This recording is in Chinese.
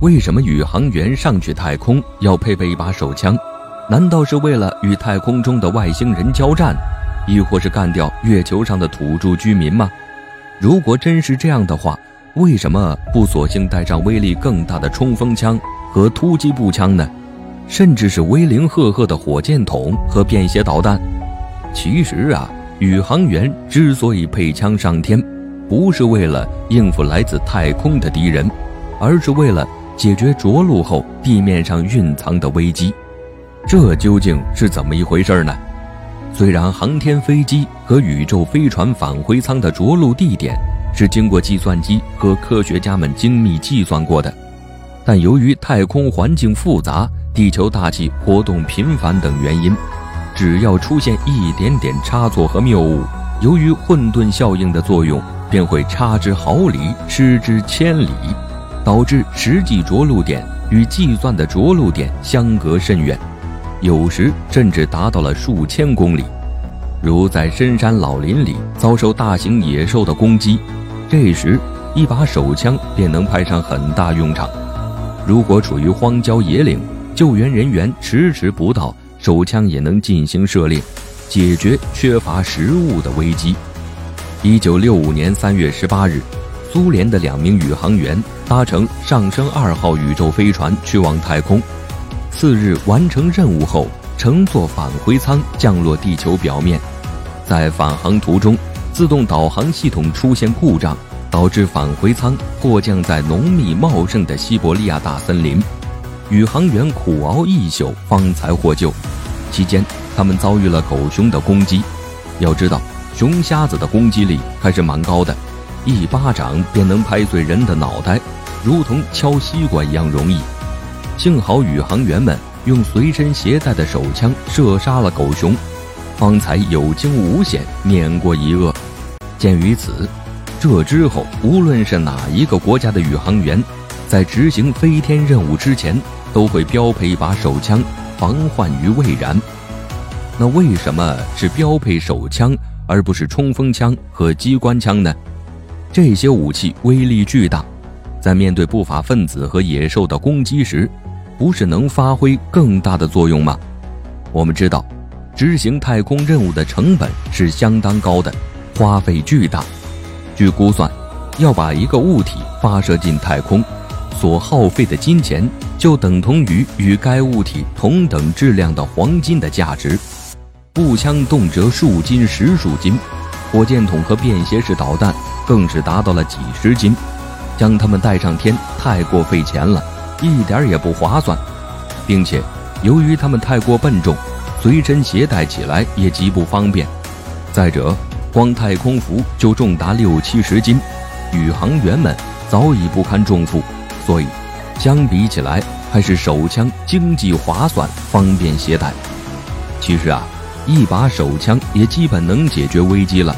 为什么宇航员上去太空要配备一把手枪？难道是为了与太空中的外星人交战，亦或是干掉月球上的土著居民吗？如果真是这样的话，为什么不索性带上威力更大的冲锋枪和突击步枪呢？甚至是威灵赫赫的火箭筒和便携导弹？其实啊，宇航员之所以配枪上天，不是为了应付来自太空的敌人，而是为了解决着陆后地面上蕴藏的危机。这究竟是怎么一回事呢？虽然航天飞机和宇宙飞船返回舱的着陆地点是经过计算机和科学家们精密计算过的，但由于太空环境复杂、地球大气活动频繁等原因，只要出现一点点差错和谬误，由于混沌效应的作用，便会差之毫厘，失之千里，导致实际着陆点与计算的着陆点相隔甚远。有时甚至达到了数千公里，如在深山老林里遭受大型野兽的攻击，这时一把手枪便能派上很大用场。如果处于荒郊野岭，救援人员迟迟不到，手枪也能进行射猎，解决缺乏食物的危机。一九六五年三月十八日，苏联的两名宇航员搭乘上升二号宇宙飞船去往太空。次日完成任务后，乘坐返回舱降落地球表面，在返航途中，自动导航系统出现故障，导致返回舱迫降在浓密茂盛的西伯利亚大森林。宇航员苦熬一宿方才获救，期间他们遭遇了狗熊的攻击。要知道，熊瞎子的攻击力还是蛮高的，一巴掌便能拍碎人的脑袋，如同敲西瓜一样容易。幸好宇航员们用随身携带的手枪射杀了狗熊，方才有惊无险，免过一厄。鉴于此，这之后无论是哪一个国家的宇航员，在执行飞天任务之前，都会标配一把手枪，防患于未然。那为什么是标配手枪而不是冲锋枪和机关枪呢？这些武器威力巨大，在面对不法分子和野兽的攻击时。不是能发挥更大的作用吗？我们知道，执行太空任务的成本是相当高的，花费巨大。据估算，要把一个物体发射进太空，所耗费的金钱就等同于与该物体同等质量的黄金的价值。步枪动辄数斤、十数斤，火箭筒和便携式导弹更是达到了几十斤，将它们带上天太过费钱了。一点也不划算，并且由于它们太过笨重，随身携带起来也极不方便。再者，光太空服就重达六七十斤，宇航员们早已不堪重负，所以相比起来，还是手枪经济划算、方便携带。其实啊，一把手枪也基本能解决危机了。